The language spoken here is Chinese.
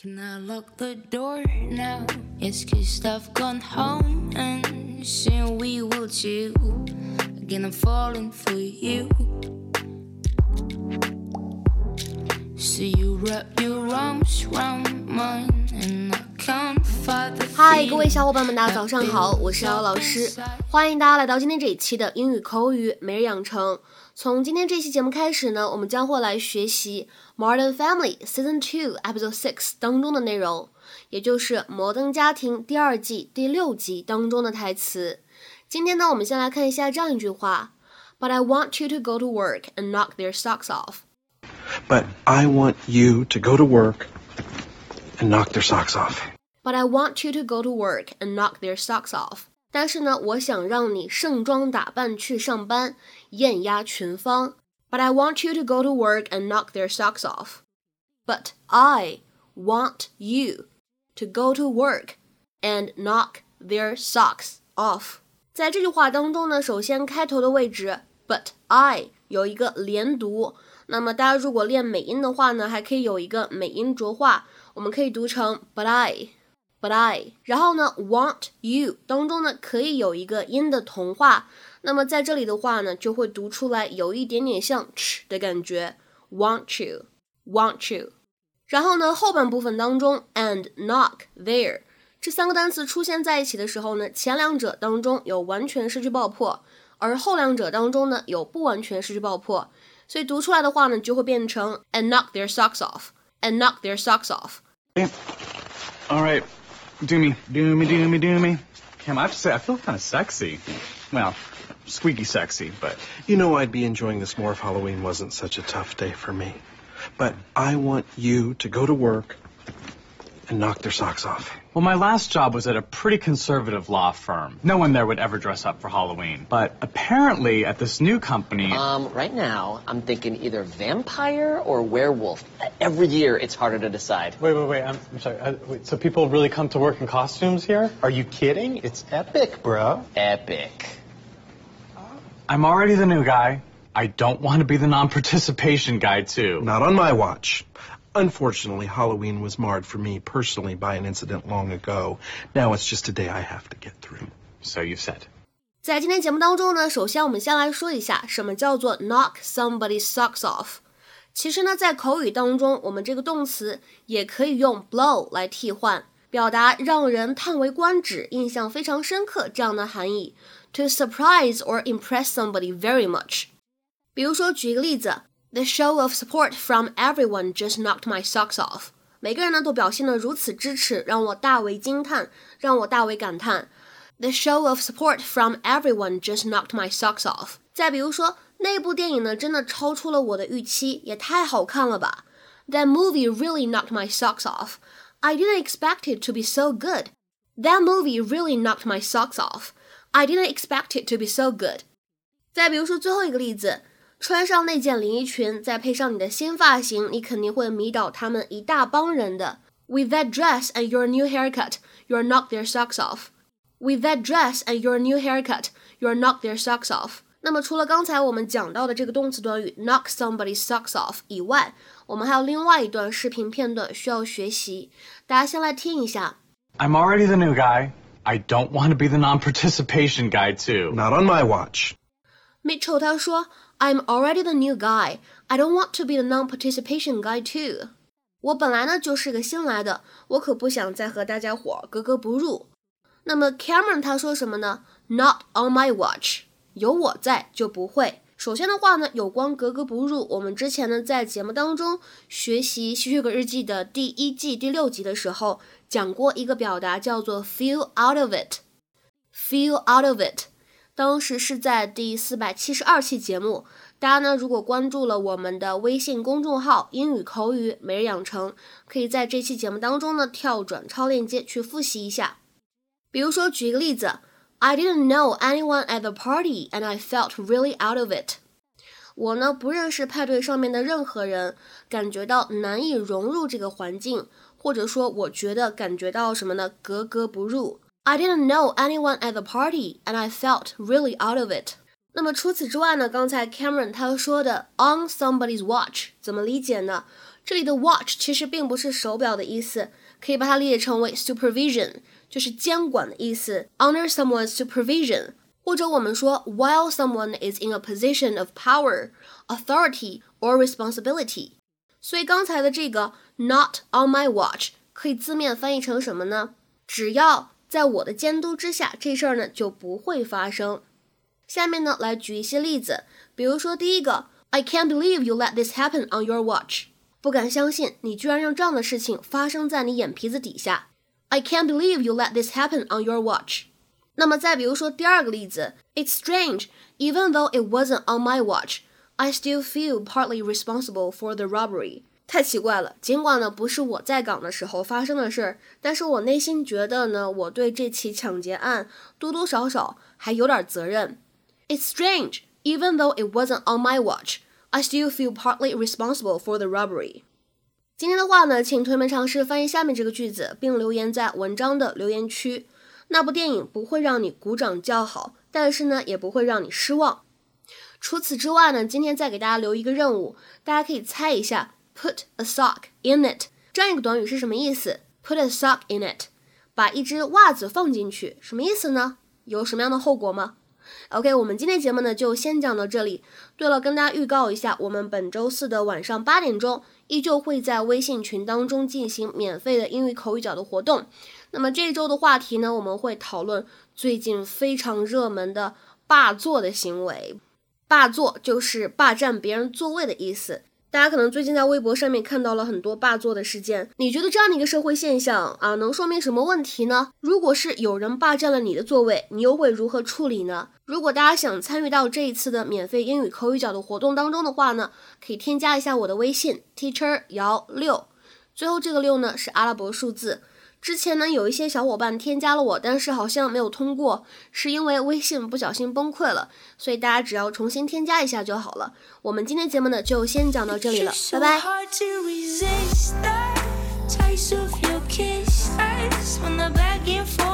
Can I lock the door now? Yes, cause I've gone home and soon we will too. Again, I'm falling for you. So you wrap your arms round mine and I can't 嗨，各位小伙伴们，大家早上好，我是姚老师，欢迎大家来到今天这一期的英语口语每日养成。从今天这期节目开始呢，我们将会来学习《Modern Family》Season Two Episode Six 当中的内容，也就是《摩登家庭》第二季第六集当中的台词。今天呢，我们先来看一下这样一句话：But I want you to go to work and knock their socks off. But I want you to go to work and knock their socks off. But I want you to go to work and knock their socks off. 但是呢，我想让你盛装打扮去上班，艳压群芳。But I want you to go to work and knock their socks off. But I want you to go to work and knock their socks off. 在这句话当中呢，首先开头的位置，but I 有一个连读。那么大家如果练美音的话呢，还可以有一个美音浊化，我们可以读成 but I。But I，然后呢，want you 当中呢可以有一个音的同化，那么在这里的话呢，就会读出来有一点点像 ch 的感觉，want you，want you。然后呢，后半部分当中，and knock there 这三个单词出现在一起的时候呢，前两者当中有完全失去爆破，而后两者当中呢有不完全失去爆破，所以读出来的话呢就会变成 and knock their socks off，and knock their socks off。All right, do me, do me, do me, do me. Cam, I have to say, I feel kind of sexy. Well, squeaky sexy, but You know, I'd be enjoying this more if Halloween wasn't such a tough day for me. But I want you to go to work and knock their socks off. well, my last job was at a pretty conservative law firm. No one there would ever dress up for Halloween. But apparently, at this new company, Um, right now, I'm thinking either vampire or werewolf. Every year, it's harder to decide. Wait, wait, wait. I'm, I'm sorry. Uh, wait, so people really come to work in costumes here? Are you kidding? It's epic, bro. Epic. I'm already the new guy. I don't want to be the non-participation guy too. Not on my watch. Unfortunately, Halloween was marred for me personally by an incident long ago. Now it's just a day I have to get through. So you said. 在今天节目当中呢，首先我们先来说一下什么叫做 knock somebody's socks off。其实呢，在口语当中，我们这个动词也可以用 blow 来替换，表达让人叹为观止、印象非常深刻这样的含义。To surprise or impress somebody very much。比如说，举一个例子 ，The show of support from everyone just knocked my socks off。每个人呢都表现得如此支持，让我大为惊叹，让我大为感叹。The show of support from everyone just knocked my socks off。再比如说，那部电影呢，真的超出了我的预期，也太好看了吧！That movie really knocked my socks off. I didn't expect it to be so good. That movie really knocked my socks off. I didn't expect it to be so good. 再比如说最后一个例子， 穿上那件连衣裙，再配上你的新发型，你肯定会迷倒他们一大帮人的。With that dress and your new haircut, you'll knock their socks off. With that dress and your new haircut, you'll knock their socks off. 那么除了刚才我们讲到的这个动词短语 knock somebody's socks off 以外，我们还有另外一段视频片段需要学习，大家先来听一下。I'm already the new guy. I don't want to be the non-participation guy too. Not on my watch. Mitchell 他说：“I'm already the new guy. I don't want to be the non-participation guy too.” 我本来呢就是个新来的，我可不想再和大家伙格格不入。那么 Cameron 他说什么呢？Not on my watch. 有我在就不会。首先的话呢，有关格格不入，我们之前呢在节目当中学习《吸血鬼日记》的第一季第六集的时候讲过一个表达，叫做 feel out of it。feel out of it。当时是在第四百七十二期节目，大家呢如果关注了我们的微信公众号“英语口语每日养成”，可以在这期节目当中呢跳转超链接去复习一下。比如说，举一个例子，I didn't know anyone at the party and I felt really out of it。我呢不认识派对上面的任何人，感觉到难以融入这个环境，或者说我觉得感觉到什么呢？格格不入。I didn't know anyone at the party, and I felt really out of it. 那么除此之外呢，刚才 Cameron 他说的 on somebody's watch 怎么理解呢？ 这里的 watch 其实并不是手表的意思，可以把它理解成为 supervision，就是监管的意思。Under someone's supervision，或者我们说 while someone is in a position of power, authority or responsibility。所以刚才的这个 not on my watch 可以字面翻译成什么呢？只要 在我的监督之下，这事儿呢就不会发生。下面呢来举一些例子，比如说第一个，I can't believe you let this happen on your watch。不敢相信你居然让这样的事情发生在你眼皮子底下。I can't believe you let this happen on your watch。那么再比如说第二个例子，It's strange, even though it wasn't on my watch, I still feel partly responsible for the robbery。 太奇怪了，尽管呢不是我在岗的时候发生的事儿，但是我内心觉得呢，我对这起抢劫案多多少少还有点责任。It's strange, even though it wasn't on my watch, I still feel partly responsible for the robbery. 今天的话呢，请同学们尝试翻译下面这个句子，并留言在文章的留言区。那部电影不会让你鼓掌叫好，但是呢，也不会让你失望。除此之外呢，今天再给大家留一个任务，大家可以猜一下 “put a sock in it” 这样一个短语是什么意思？“put a sock in it”，把一只袜子放进去，什么意思呢？有什么样的后果吗？OK，我们今天节目呢就先讲到这里。对了，跟大家预告一下，我们本周四的晚上八点钟依旧会在微信群当中进行免费的英语口语角的活动。那么这一周的话题呢，我们会讨论最近非常热门的霸座的行为。霸座就是霸占别人座位的意思。大家可能最近在微博上面看到了很多霸座的事件，你觉得这样的一个社会现象啊，能说明什么问题呢？如果是有人霸占了你的座位，你又会如何处理呢？如果大家想参与到这一次的免费英语口语角的活动当中的话呢，可以添加一下我的微信 teacher 姚六，最后这个六呢是阿拉伯数字。之前呢，有一些小伙伴添加了我，但是好像没有通过，是因为微信不小心崩溃了，所以大家只要重新添加一下就好了。我们今天节目呢，就先讲到这里了，拜拜。Of your kisses when baggage